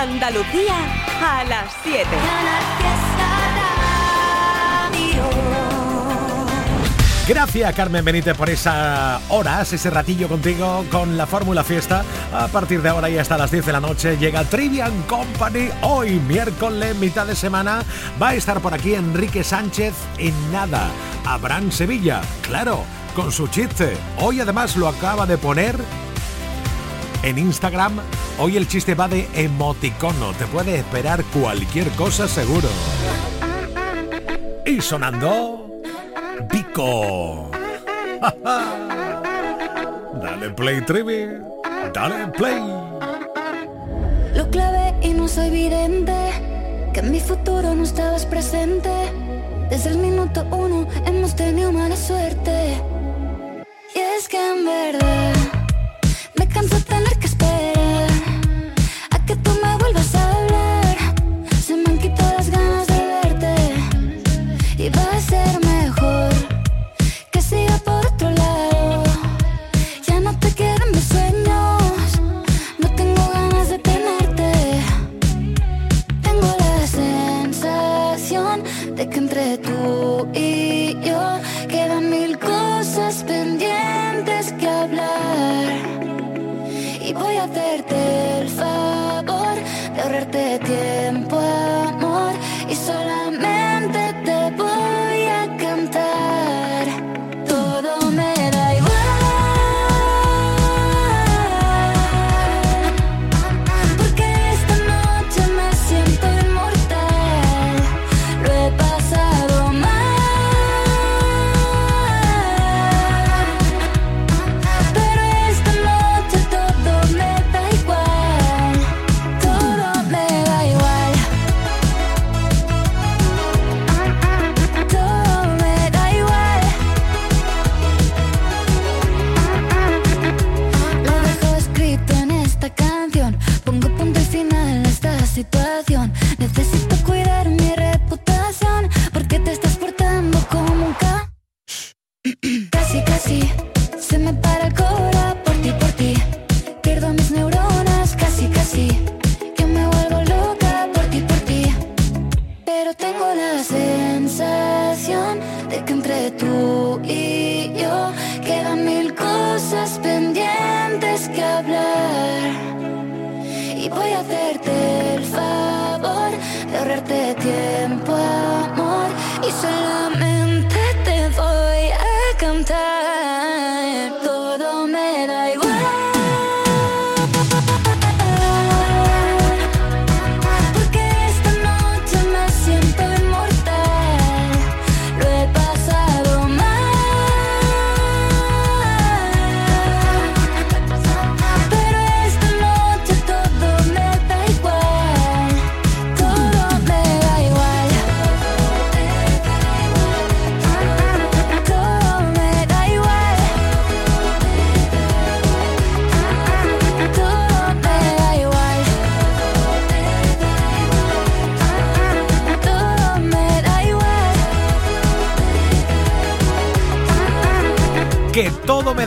Andalucía a las 7. Gracias Carmen Benítez por esas horas, ese ratillo contigo con la Fórmula Fiesta. A partir de ahora y hasta las 10 de la noche llega Trivian Company. Hoy, miércoles, mitad de semana, va a estar por aquí Enrique Sánchez en nada. Abraham Sevilla, claro, con su chiste. Hoy además lo acaba de poner en Instagram. Hoy el chiste va de emoticono. Te puede esperar cualquier cosa seguro. Y sonando... Pico. dale play, Trivi. Dale play. Lo clave y no soy vidente. Que en mi futuro no estabas presente. Desde el minuto uno hemos tenido mala suerte. Y es que en verdad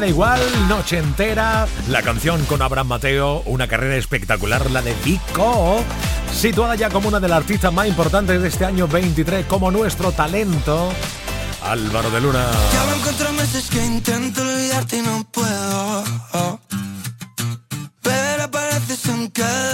igual, noche entera. La canción con Abraham Mateo, una carrera espectacular, la de Vico. Situada ya como una de las artistas más importantes de este año 23, como nuestro talento, Álvaro de Luna. Pero apareces en cada.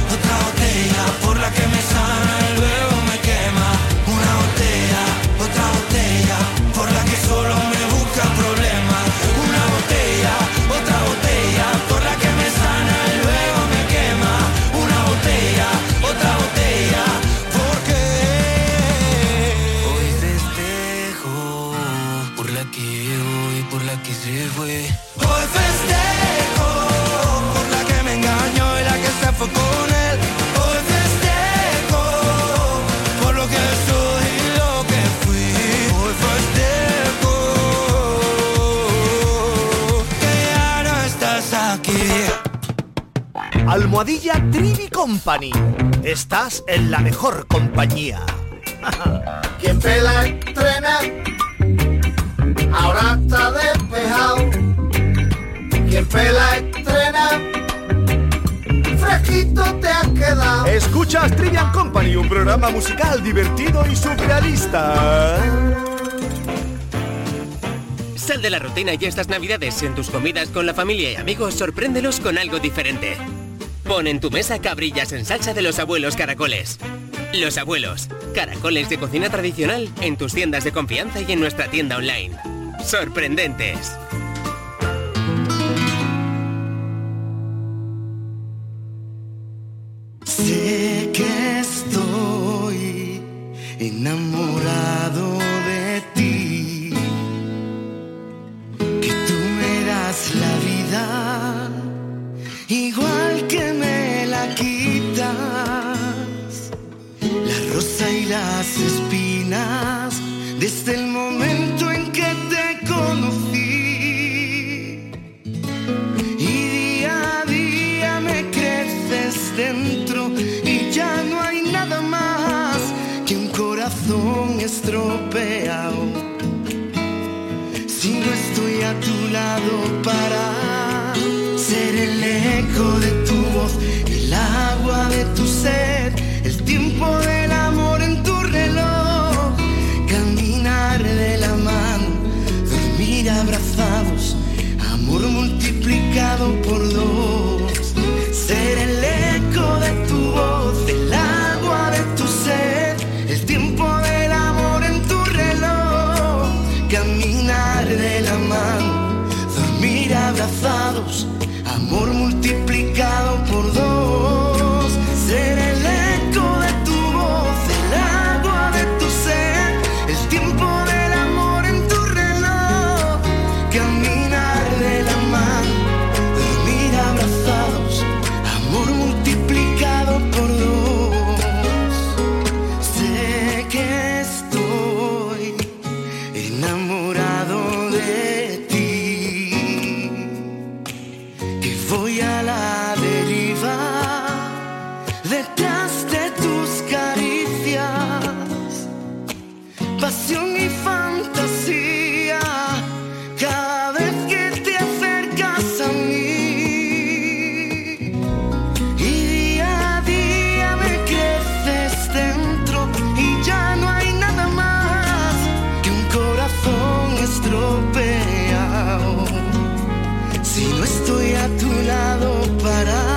Almohadilla Trivi Company. Estás en la mejor compañía. Quien pela estrena, ahora está despejado. Quien pela estrena, fresquito te has quedado. Escuchas Trivian Company, un programa musical divertido y surrealista. Sal de la rutina y estas navidades en tus comidas con la familia y amigos, sorpréndelos con algo diferente. Pon en tu mesa cabrillas en salsa de los abuelos caracoles. Los abuelos, caracoles de cocina tradicional en tus tiendas de confianza y en nuestra tienda online. Sorprendentes. Y las espinas desde el momento en que te conocí. Y día a día me creces dentro y ya no hay nada más que un corazón estropeado. Si no estoy a tu lado para ser el eco de multiplicado por si no estoy a tu lado para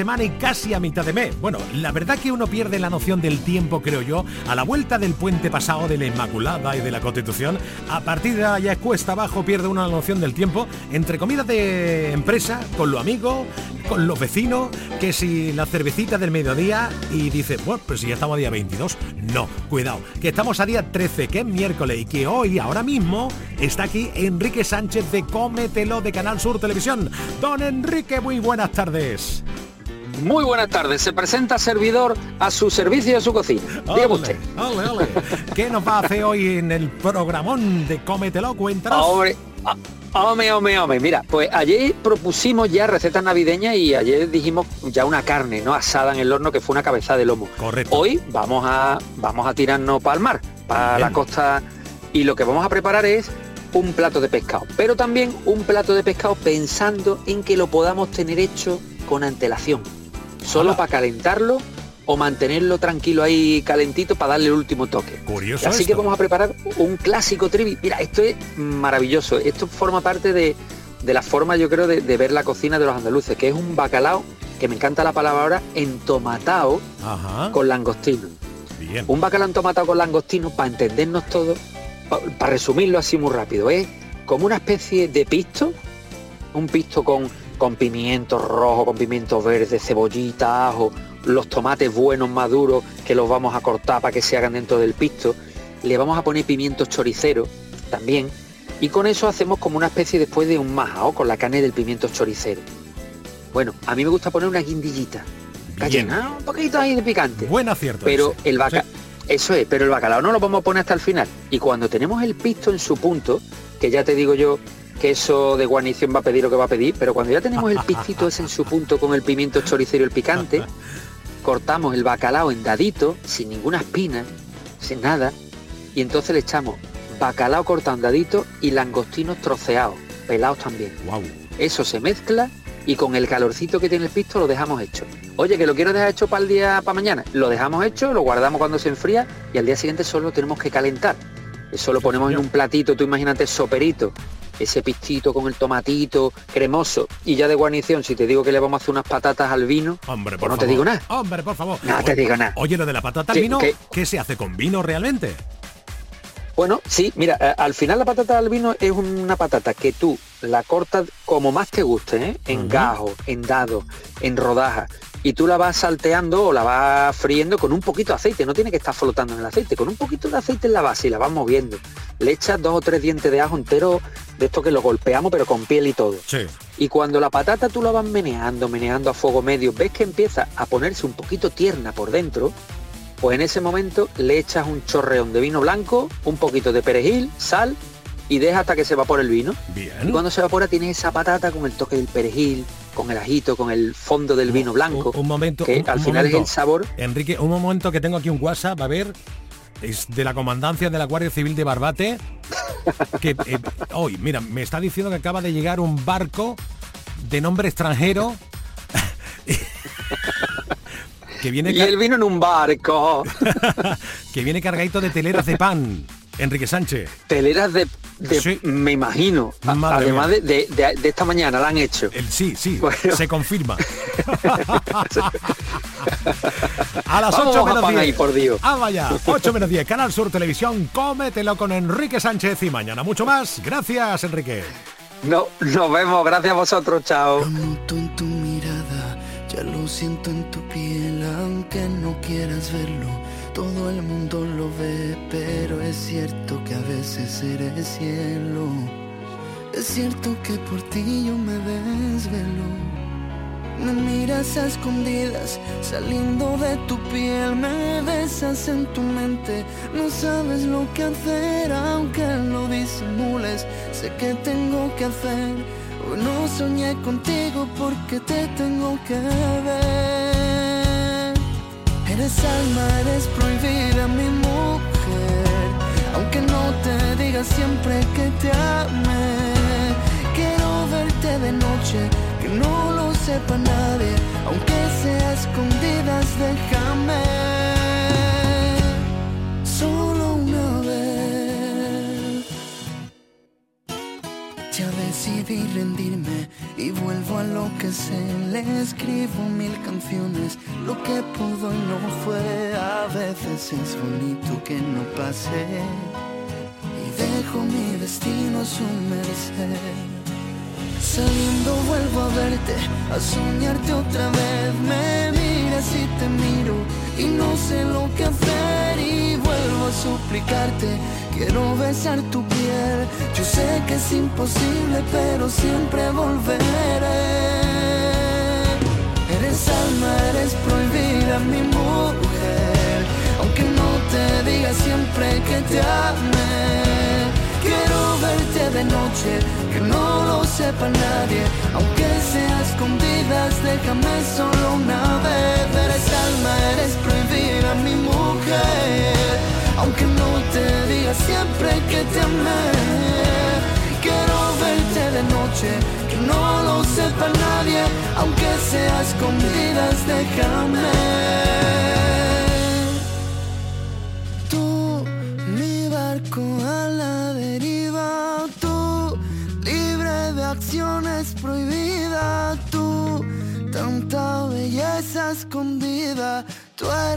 semana y casi a mitad de mes. Bueno, la verdad que uno pierde la noción del tiempo, creo yo, a la vuelta del puente pasado de la Inmaculada y de la Constitución. A partir de allá cuesta abajo pierde una noción del tiempo entre comidas de empresa, con los amigos, con los vecinos, que si la cervecita del mediodía y dice, bueno, pues si ya estamos a día 22. No, cuidado, que estamos a día 13, que es miércoles y que hoy, ahora mismo, está aquí Enrique Sánchez de Cómetelo de Canal Sur Televisión. Don Enrique, muy buenas tardes. Muy buenas tardes. Se presenta servidor a su servicio y a su cocina. Dígame usted. Ole, ole. ¿Qué nos va a hacer hoy en el programón de Cómetelo? Cuéntanos. Hombre, ah, hombre, hombre, hombre. Mira, pues ayer propusimos ya recetas navideñas y ayer dijimos ya una carne, ¿no? Asada en el horno que fue una cabeza de lomo. Correcto. Hoy vamos a, vamos a tirarnos para el mar, para Bien. la costa y lo que vamos a preparar es un plato de pescado, pero también un plato de pescado pensando en que lo podamos tener hecho con antelación, solo para calentarlo o mantenerlo tranquilo ahí calentito para darle el último toque. Curioso Así que vamos a preparar un clásico trivi. Mira, esto es maravilloso. Esto forma parte de, de la forma, yo creo, de, de ver la cocina de los andaluces, que es un bacalao, que me encanta la palabra ahora, entomatado Ajá. con langostino. Bien. Un bacalao entomatado con langostino, para entendernos todos, para resumirlo así muy rápido, es como una especie de pisto, un pisto con, con pimientos rojos, con pimientos verdes, cebollita, ajo, los tomates buenos maduros que los vamos a cortar para que se hagan dentro del pisto. Le vamos a poner pimientos choriceros también. Y con eso hacemos como una especie después de un majao con la carne del pimiento choricero. Bueno, a mí me gusta poner una guindillita. Cayena, un poquito ahí de picante. Buen acierto. Pero ese. el vaca, Sí. eso es, pero el bacalao no lo vamos a poner hasta el final. Y cuando tenemos el pisto en su punto, que ya te digo yo que eso de guarnición va a pedir lo que va a pedir, pero cuando ya tenemos el pistito ese en su punto con el pimiento choricero y el picante, cortamos el bacalao en dadito, sin ninguna espina, sin nada, y entonces le echamos bacalao cortado en dadito y langostinos troceados, pelados también. Guau. Eso se mezcla y con el calorcito que tiene el pisto lo dejamos hecho. Oye, que lo quiero dejar hecho para el día, para mañana. Lo dejamos hecho, lo guardamos cuando se enfría y al día siguiente solo lo tenemos que calentar. Eso lo ponemos en un platito, tú imagínate soperito, ese pistito con el tomatito cremoso y ya de guarnición, si te digo que le vamos a hacer unas patatas al vino, Hombre, pues por no te digo nada. Hombre, por favor. No te digo nada. Oye, lo de la patata al Sí, vino, que- ¿qué se hace con vino realmente? Bueno, sí, mira, eh, al final la patata al vino es una patata que tú la cortas como más te guste, ¿eh? en Ujú. gajos, en dados, en rodajas, y tú la vas salteando o la vas friendo con un poquito de aceite, no tiene que estar flotando en el aceite, con un poquito de aceite en la base y la vas moviendo. Le echas dos o tres dientes de ajo entero de esto que lo golpeamos pero con piel y todo. Sí. Y cuando la patata tú la vas meneando, meneando a fuego medio, ves que empieza a ponerse un poquito tierna por dentro, pues en ese momento le echas un chorreón de vino blanco, un poquito de perejil, sal y deja hasta que se evapore el vino. Y Bien. cuando se evapora tienes esa patata con el toque del perejil, con el ajito, con el fondo del vino blanco, Un, un momento. que un- al final es momento. el sabor. Enrique, un momento que tengo aquí un WhatsApp, a ver. Es de la comandancia de la Guardia Civil de Barbate. Que eh, hoy, mira, me está diciendo que acaba de llegar un barco de nombre extranjero. que viene Y el vino en un barco, que viene cargadito de teleras de pan. Enrique Sánchez. teleras de, de- Sí. me imagino, A- Madre además de, de- de- de esta mañana la han hecho. El, sí, sí, Bueno. se confirma. a las Vamos 8 a menos pan 10. ahí, por Dios. Ah, vaya. 8 menos 10. Canal Sur Televisión. Cómetelo con Enrique Sánchez y mañana mucho más. Gracias, Enrique. No, nos vemos, gracias a vosotros, chao. Lo noto en tu mirada, ya lo siento en tu piel, aunque no quieras verlo. Todo el mundo lo ve, pero es cierto que a veces eres cielo. Es cierto que por ti yo me desvelo. Me miras a escondidas, saliendo de tu piel, me besas en tu mente. No sabes lo que hacer, aunque lo disimules. Sé que tengo que hacer. Hoy no soñé contigo porque te tengo que ver. Eres alma, eres prohibida, mi mujer. Aunque no te diga siempre que te amé. Quiero verte de noche, que no lo sepa nadie. Aunque sea escondidas, déjame. Decidí rendirme y vuelvo a lo que sé. Le escribo mil canciones, lo que pudo y no fue. A veces es bonito que no pase y dejo mi destino a su merced. Saliendo vuelvo a verte, a soñarte otra vez. Me miras y te miro y no sé lo que hacer suplicarte. Quiero besar tu piel, yo sé que es imposible, pero siempre volveré. Eres alma, eres prohibida, mi mujer, aunque no te diga siempre que te amé. Quiero verte de noche, que no lo sepa nadie, aunque sea escondidas, déjame solo una vez. Eres alma, eres prohibida, mi mujer, aunque no te diga siempre que te amé. Quiero verte de noche, que no lo sepa nadie, aunque sea escondidas, déjame.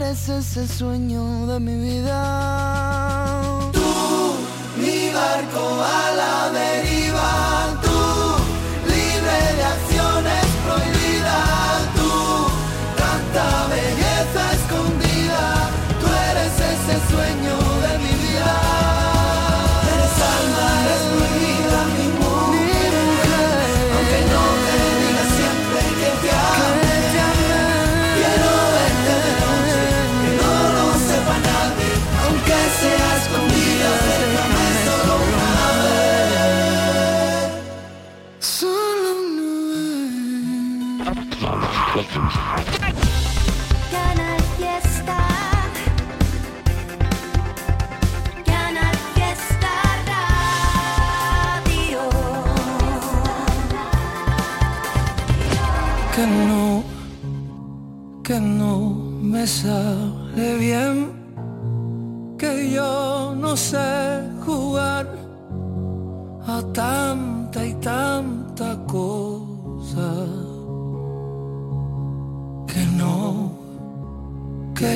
Eres ese sueño de mi vida. Tú, mi barco a la deriva, tú, libre de acciones prohibidas, tú, tanta belleza escondida, tú eres ese sueño que no, que no me sale bien, que yo no sé jugar a tanta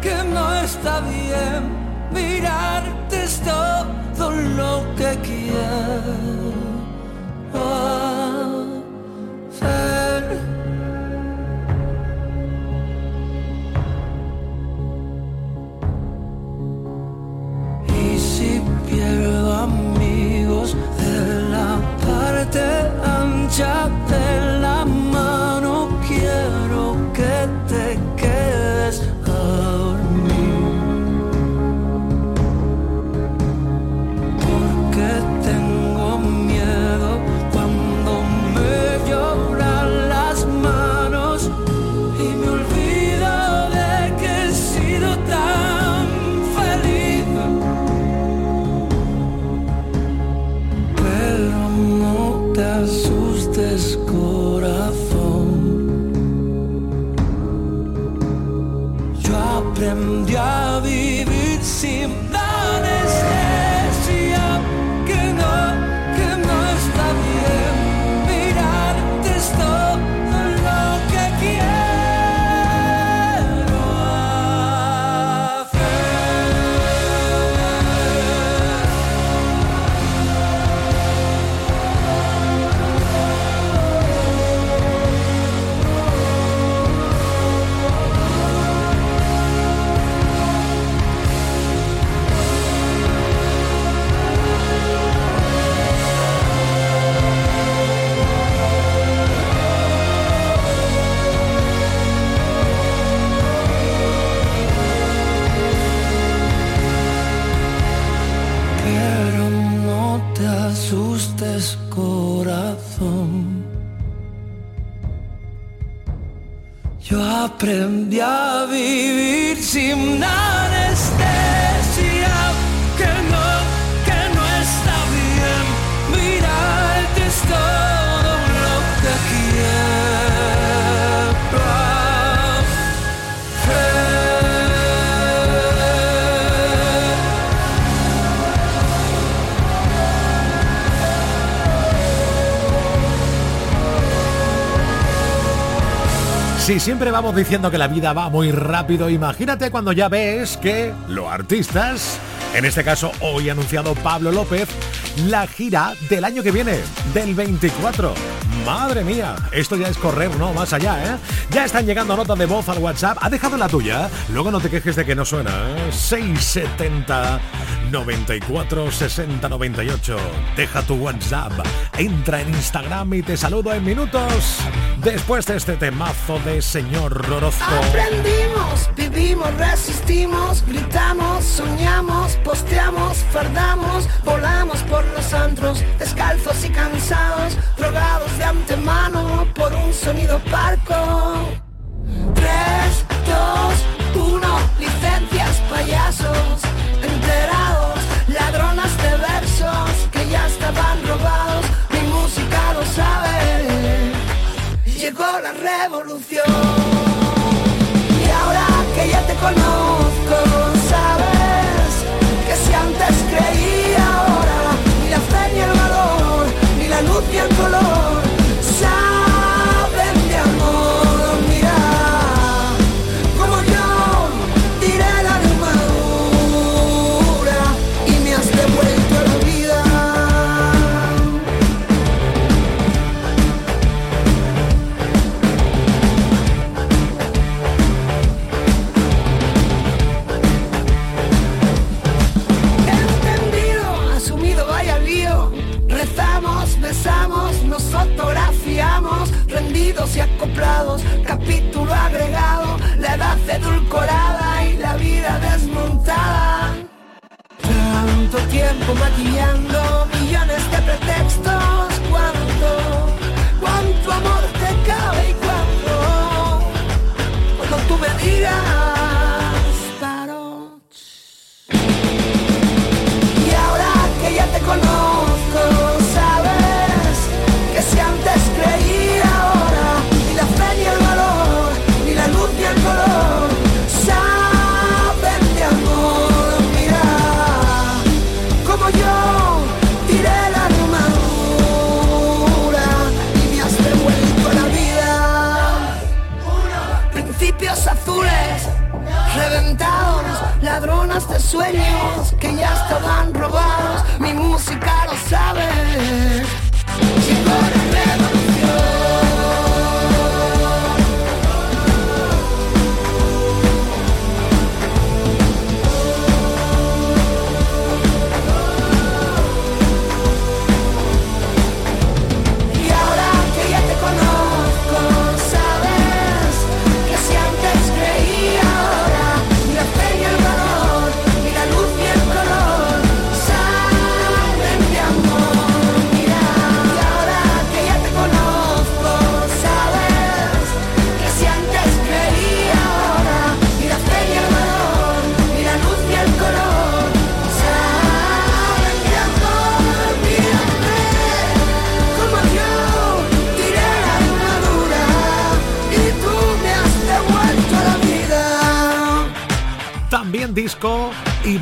que no está bien. Mirarte es todo lo que quiero Si siempre vamos diciendo que la vida va muy rápido, imagínate cuando ya ves que los artistas, en este caso hoy anunciado Pablo López, la gira del año que viene, del 24. Madre mía, esto ya es correr, no, más allá, ¿eh? Ya están llegando notas de voz al WhatsApp. ¿Ha dejado la tuya? Luego no te quejes de que no suena, ¿eh? 670 94 60 98. Deja tu WhatsApp. Entra en Instagram y te saludo en minutos. Después de este temazo de señor Orozco. Aprendimos, vivimos, resistimos, gritamos, soñamos, posteamos, fardamos, volamos por los antros, descalzos y cansados, drogados de antemano por un sonido parco. 3, 2, 1, licencias, payasos, enterados, ladronas de versos que ya estaban robados, mi música lo sabe, llegó la revolución. Y ahora que ya te conozco,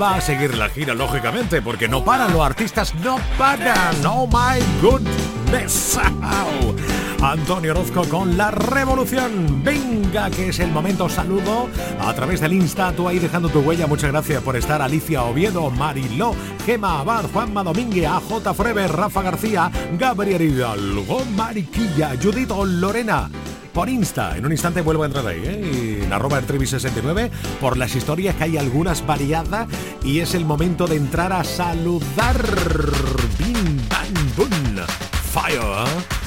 va a seguir la gira, lógicamente, porque no paran, los artistas no paran. Oh my goodness. Antonio Orozco con la revolución. Venga, que es el momento. Saludo a través del Insta. Tú ahí dejando tu huella. Muchas gracias por estar. Alicia Oviedo, Mariló, Gema Abad, Juanma Domínguez, AJ Forever, Rafa García, Gabriel Hidalgo, Mariquilla, Judito, Lorena por Insta. En un instante vuelvo a entrar ahí, ¿eh? en arroba ertrivi69 por las historias que hay algunas variadas y es el momento de entrar a saludar. Bim, bam, boom. Fire. ¿eh?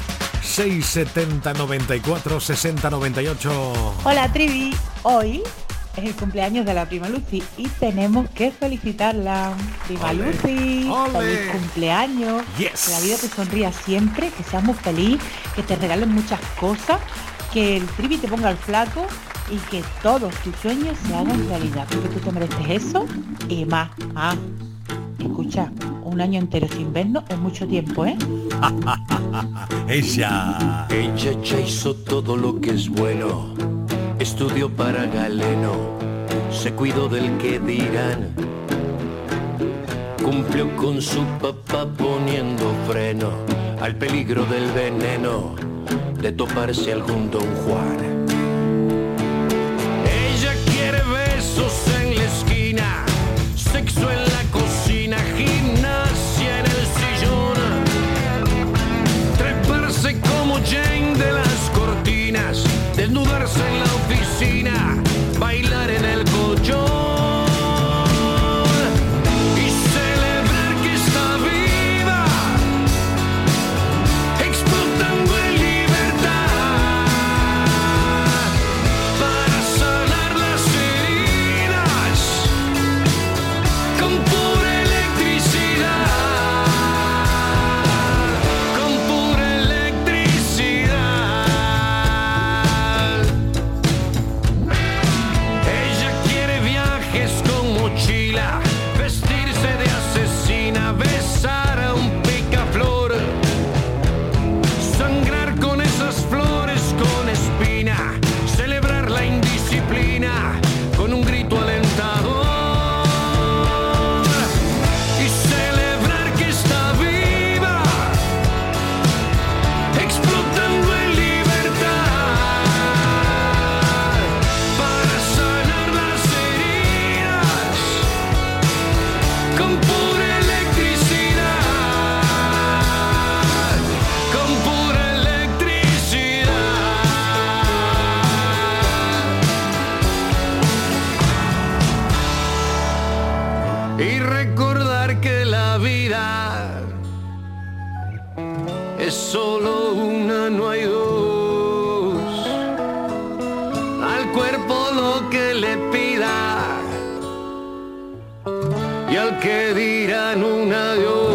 670 94 60 98. Hola Trivi, hoy es el cumpleaños de la prima Lucy y tenemos que felicitarla. Prima Ole, Lucy, feliz cumpleaños. Yes. Que la vida te sonría siempre, que seas muy feliz, que te regalen muchas cosas, que el trivi te ponga al flaco y que todos tus sueños se hagan realidad. Porque tú te mereces eso y más. Ah, escucha, un año entero sin vernos es mucho tiempo, ¿eh? Ella. Ella ya hizo todo lo que es bueno. Estudió para Galeno. Se cuidó del que dirán. Cumplió con su papá poniendo freno al peligro del veneno de toparse algún don Juan. Ella quiere besos en la esquina, sexo en la cocina, gimnasia en el sillón, treparse como Jane de las cortinas, desnudarse en la oficina, bailar en el colchón cuerpo lo que le pida y al que dirán un adiós.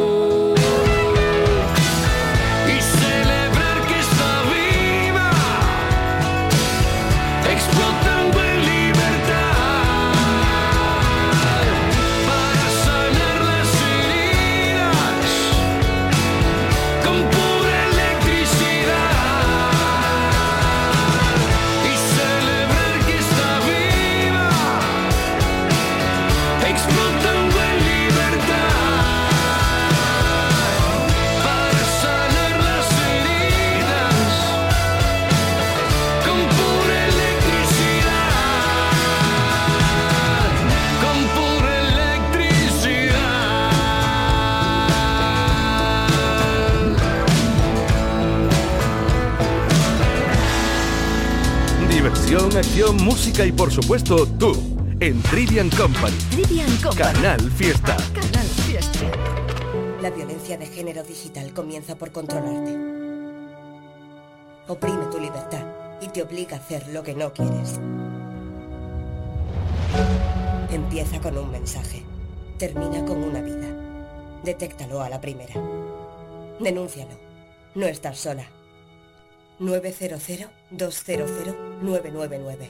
Acción, música y por supuesto tú en Trivian Company. Trivian Company. Canal Fiesta. Canal Fiesta. La violencia de género digital comienza por controlarte. Oprime tu libertad y te obliga a hacer lo que no quieres. Empieza con un mensaje. Termina con una vida. Detéctalo a la primera. Denúncialo. No estás sola. 900-200-999.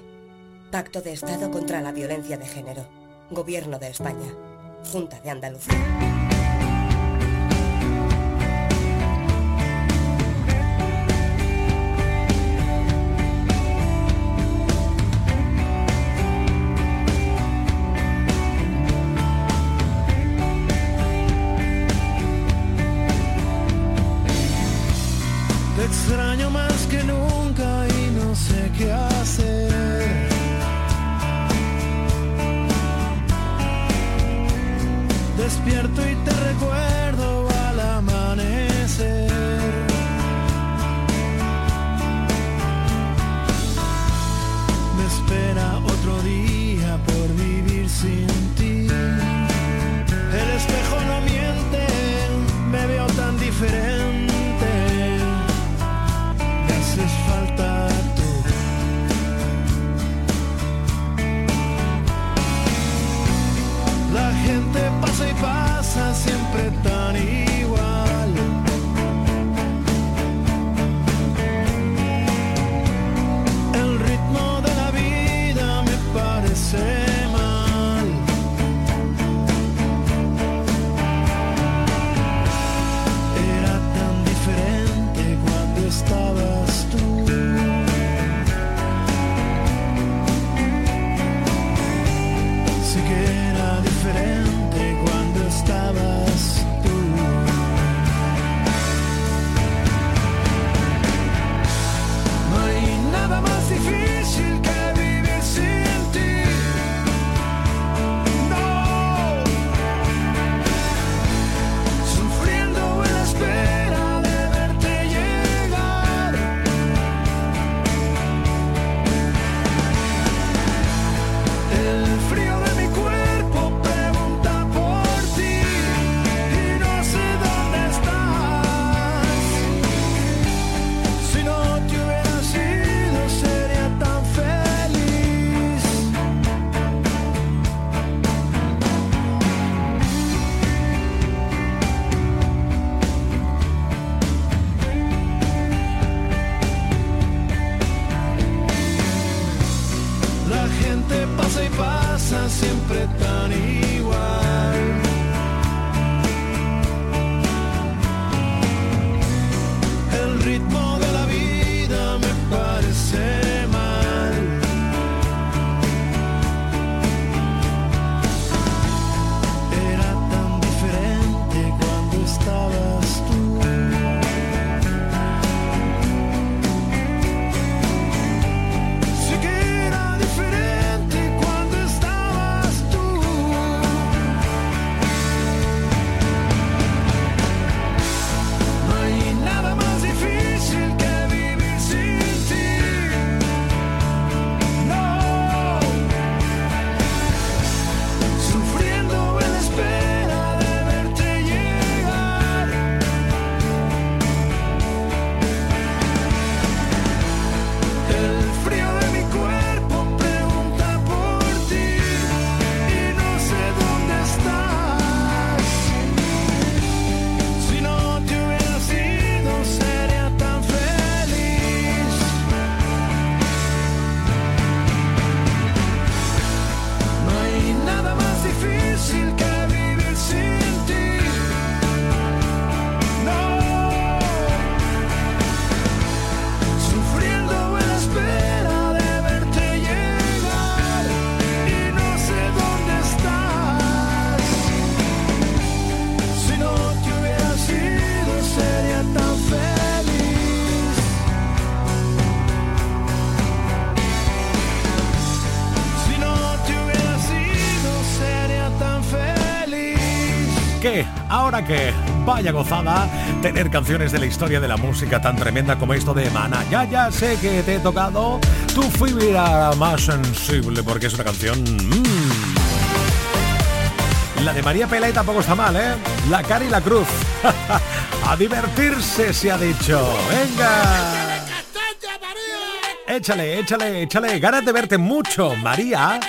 Pacto de Estado contra la Violencia de Género. Gobierno de España. Junta de Andalucía. ¿Ahora qué? Vaya gozada tener canciones de la historia de la música tan tremenda como esto de Mana. Ya, ya sé que te he tocado tu fibra más sensible porque es una canción... mmm. La de María Pelay tampoco está mal, ¿eh? La cara y la cruz. A divertirse se ha dicho. Venga. Échale, échale, échale. Ganas de verte mucho, María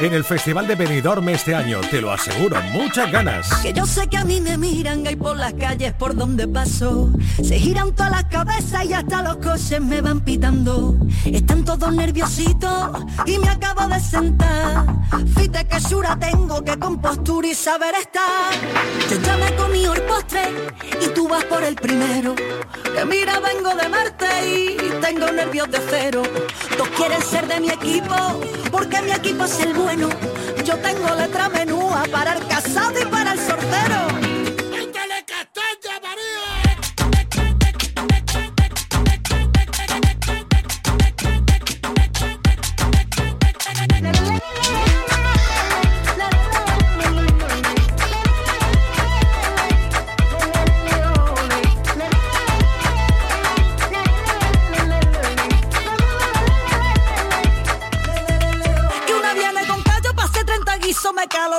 en el Festival de Benidorm este año, te lo aseguro, muchas ganas. Que yo sé que a mí me miran ahí por las calles por donde paso. Se giran todas las cabezas y hasta los coches me van pitando. Están todos nerviositos y me acabo de sentar. Fíjate que sura tengo, que compostura y saber estar. Yo ya me comí el postre y tú vas por el primero. Que mira, vengo de Marte y tengo nervios de cero. Todos quieren ser de mi equipo porque mi equipo es el bueno. Yo tengo letra menúa para el casado y para el sortero.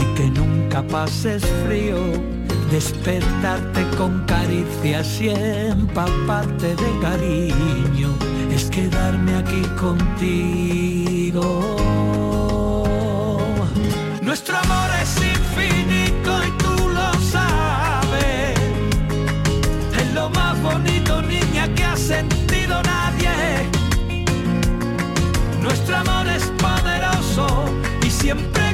y que nunca pases frío. Despertarte con caricias y empaparte de cariño es quedarme aquí contigo. Nuestro amor es infinito y tú lo sabes. Es lo más bonito, niña, que ha sentido nadie. Nuestro amor es poderoso y siempre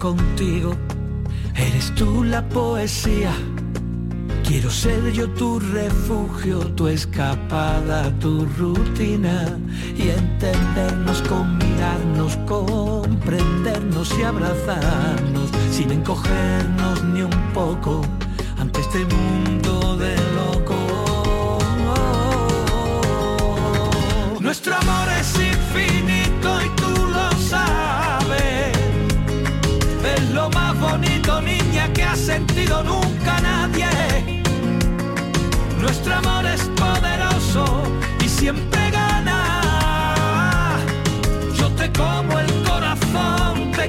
contigo. Eres tú la poesía. Quiero ser yo tu refugio, tu escapada, tu rutina y entendernos con mirarnos, comprendernos y abrazarnos sin encogernos ni un poco ante este mundo sentido nunca nadie. Nuestro amor es poderoso y siempre gana. Yo te como el corazón, te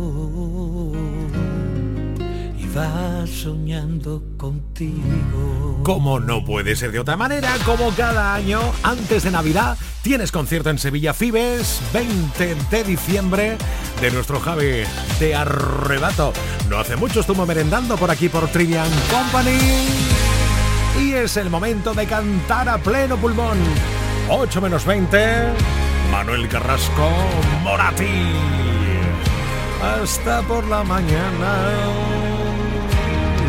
va soñando contigo. Como no puede ser de otra manera, como cada año, antes de Navidad, tienes concierto en Sevilla Fibes, 20 de diciembre, de nuestro Javi de Arrebato. No hace mucho estuvo merendando por aquí por Trivian Company. Y es el momento de cantar a pleno pulmón. 8 menos 20, Manuel Carrasco Morati. Hasta por la mañana.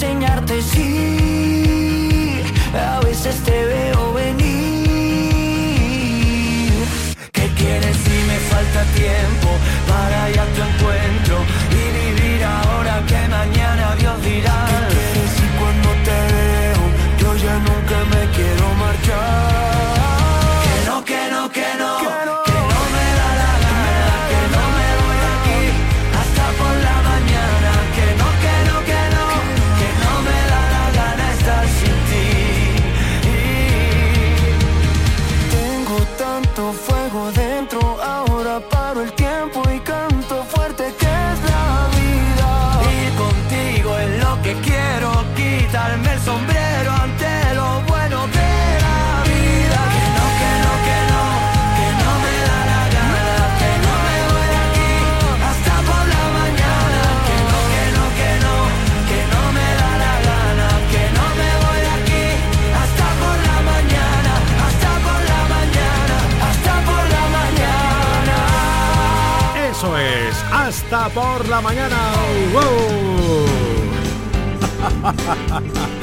Sí, a veces te veo venir. ¿Qué quieres si me falta tiempo para ir por la mañana.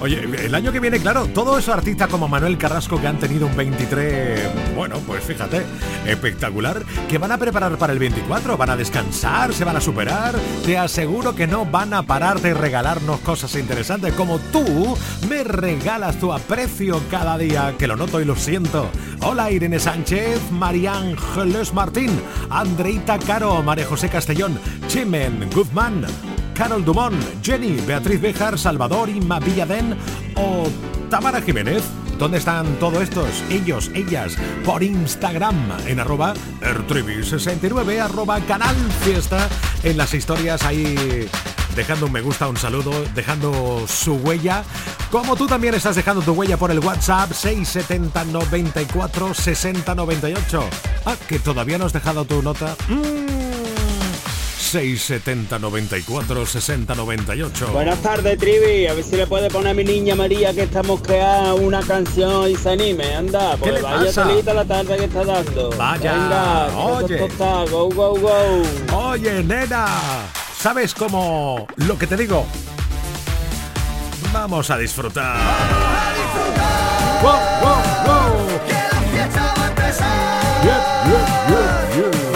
Oye, el año que viene, claro, todos esos artistas como Manuel Carrasco que han tenido un 23, bueno, pues fíjate, espectacular, que van a preparar para el 24, van a descansar, se van a superar, te aseguro que no van a parar de regalarnos cosas interesantes como tú me regalas tu aprecio cada día, que lo noto y lo siento. Hola Irene Sánchez, María Ángeles Martín, Andreita Caro, María José Castellón, Chimen Guzmán, Carol Dumont, Jenny, Beatriz Bejar, Salvador, Inma Villadén o Tamara Jiménez. ¿Dónde están todos estos? Ellos, ellas, por Instagram, en arroba ertrivi69, arroba canal fiesta, en las historias ahí dejando un me gusta, un saludo, dejando su huella. Como tú también estás dejando tu huella por el WhatsApp 670 94 60 98. Ah, que todavía no has dejado tu nota. Mm. 670 94 60 98. Buenas tardes, Trivi. A ver si le puede poner a mi niña María que estamos creando una canción y se anime. Anda, ¿Qué le pues vaya pasa? solita la tarde que está dando. Vaya, Venga, oye. que está, go, go, go. Oye, nena, ¿sabes cómo lo que te digo? Vamos a disfrutar. ¡Wow, wow, wow! Yeah, yeah, yeah, yeah.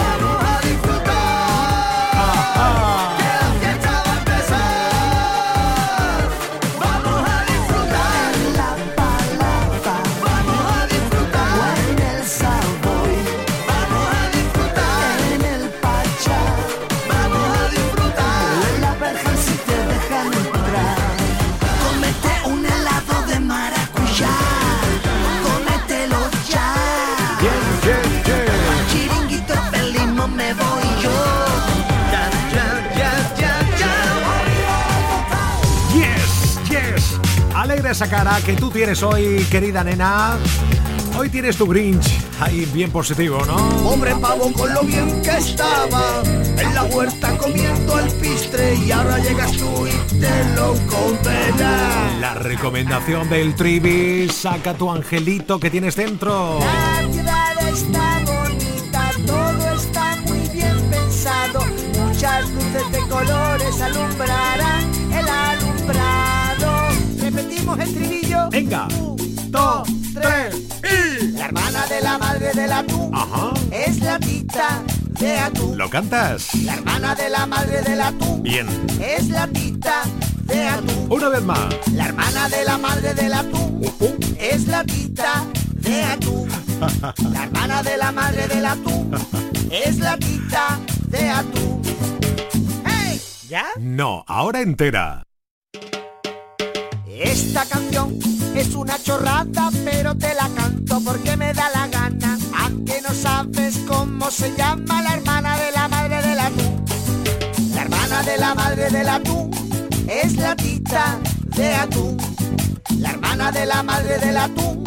Esa cara que tú tienes hoy, querida nena. Hoy tienes tu Grinch ahí bien positivo, ¿no? Pobre pavo con lo bien que estaba En la huerta comiendo el pistre Y ahora llegas tú y te lo condenas La recomendación del Trivi, saca tu angelito que tienes dentro. La ciudad está bonita, todo está muy bien pensado. Muchas luces de colores alumbrarán Trinillo. Venga. dos, tres, y. La hermana de la madre del atún Ajá. es la tita de atún. ¿Lo cantas? La hermana de la madre del atún Bien. es la tita de atún. Una vez más. La hermana de la madre del atún es la tita de atún. La hermana de la madre del atún es la tita de atún. ¡Hey! ¿Ya? No, ahora entera. Esta canción es una chorrada, pero te la canto porque me da la gana. ¿A que no sabes cómo se llama la hermana de la madre del atún? La hermana de la madre del atún es la tita de atún. La hermana de la madre del atún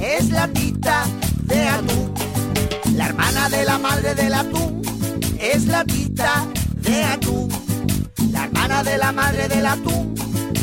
es la tita de atún. La hermana de la madre del atún es la tita de atún. La hermana de la madre del atún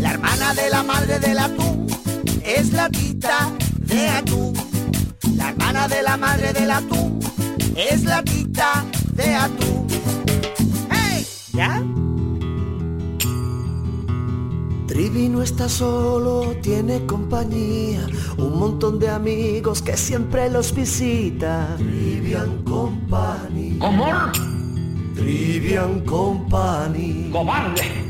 La hermana de la madre del atún es la tita de atún. La hermana de la madre del atún es la tita de atún. ¡Hey! ¿Ya? Trivi no está solo, tiene compañía, un montón de amigos que siempre los visita. Trivian Company. ¿Cómo? Trivian Company. ¡Cobarde!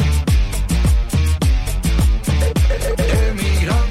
Emigrante. Emigrante.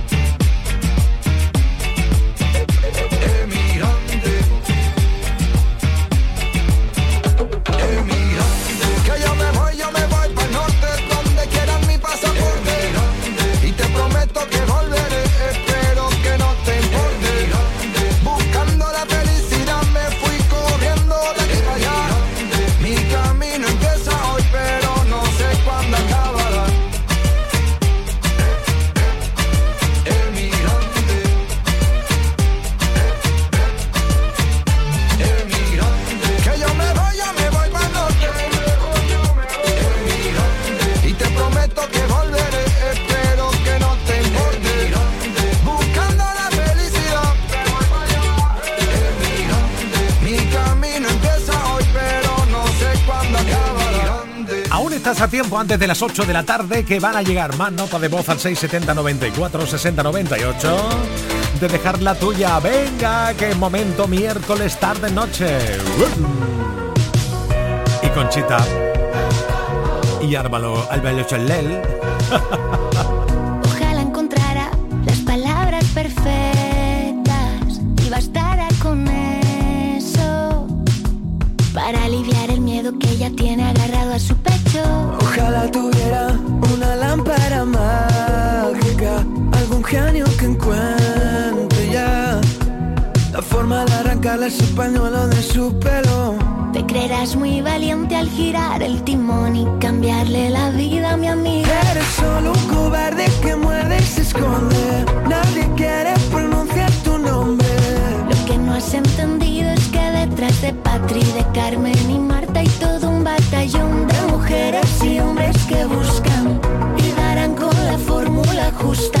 Antes de las 8 de la tarde que van a llegar más notas de voz al 670 94 60 98 de dejar la tuya. Venga, que momento miércoles tarde noche. Y Conchita y Álvaro Álvaro Chalel. Ese pañuelo de su pelo. Te creerás muy valiente al girar el timón y cambiarle la vida a mi amiga. Eres solo un cobarde que muerde y se esconde. Nadie quiere pronunciar tu nombre. Lo que no has entendido es que detrás de Patri, de Carmen y Marta hay todo un batallón de mujeres y hombres que buscan y darán con la fórmula justa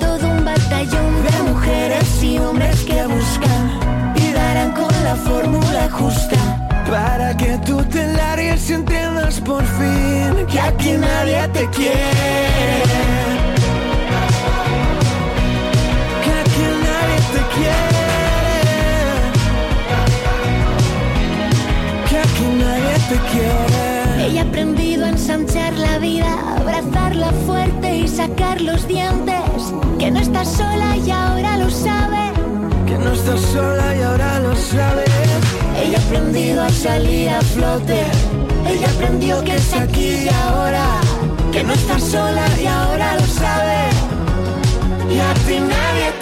hombres que buscan y darán con la fórmula justa. Para que tú te largues y entiendas por fin que aquí nadie te quiere. Que aquí nadie te quiere. Que aquí nadie te quiere. Ella ha aprendido a ensanchar la vida, abrazarla fuerte y sacar los dientes. Que no estás sola y ahora lo sabe. No estás sola y ahora lo sabes. Ella ha aprendido a salir a flote. Ella aprendió que es aquí y ahora, que no está sola y ahora lo sabe. Y a ti nadie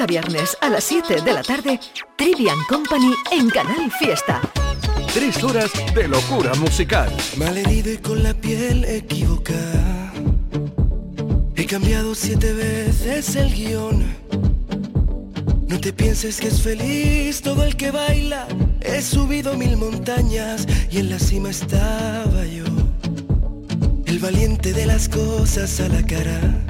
lunes a viernes a las 7 de la tarde, Trivian Company en Canal Fiesta. Tres horas de locura musical. Malherido y con la piel equivocada. He cambiado siete veces el guion. No te pienses que es feliz todo el que baila. He subido mil montañas y en la cima estaba yo. El valiente de las cosas a la cara.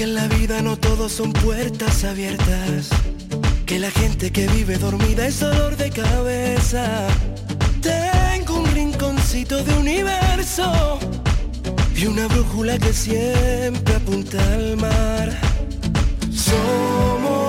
que en la vida no todos son puertas abiertas, que la gente que vive dormida es dolor de cabeza. Tengo un rinconcito de universo y una brújula que siempre apunta al mar. Somos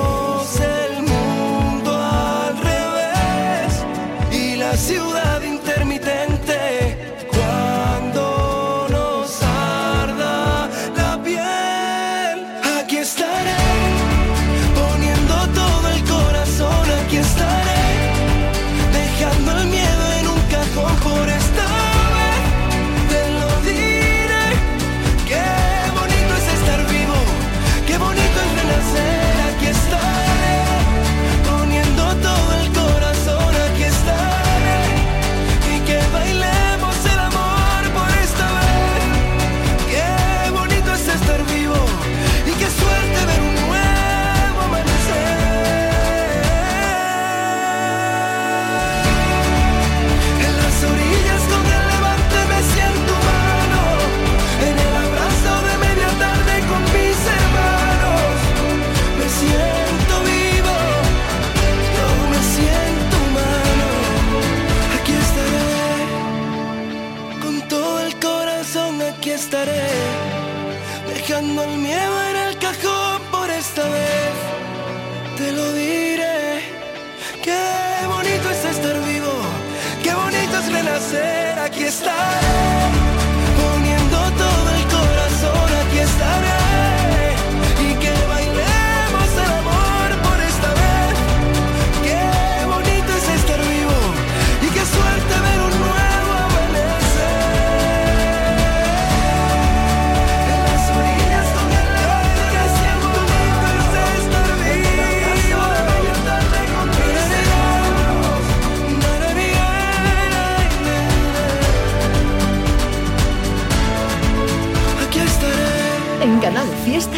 En Canal Fiesta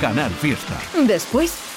Canal Fiesta. Después,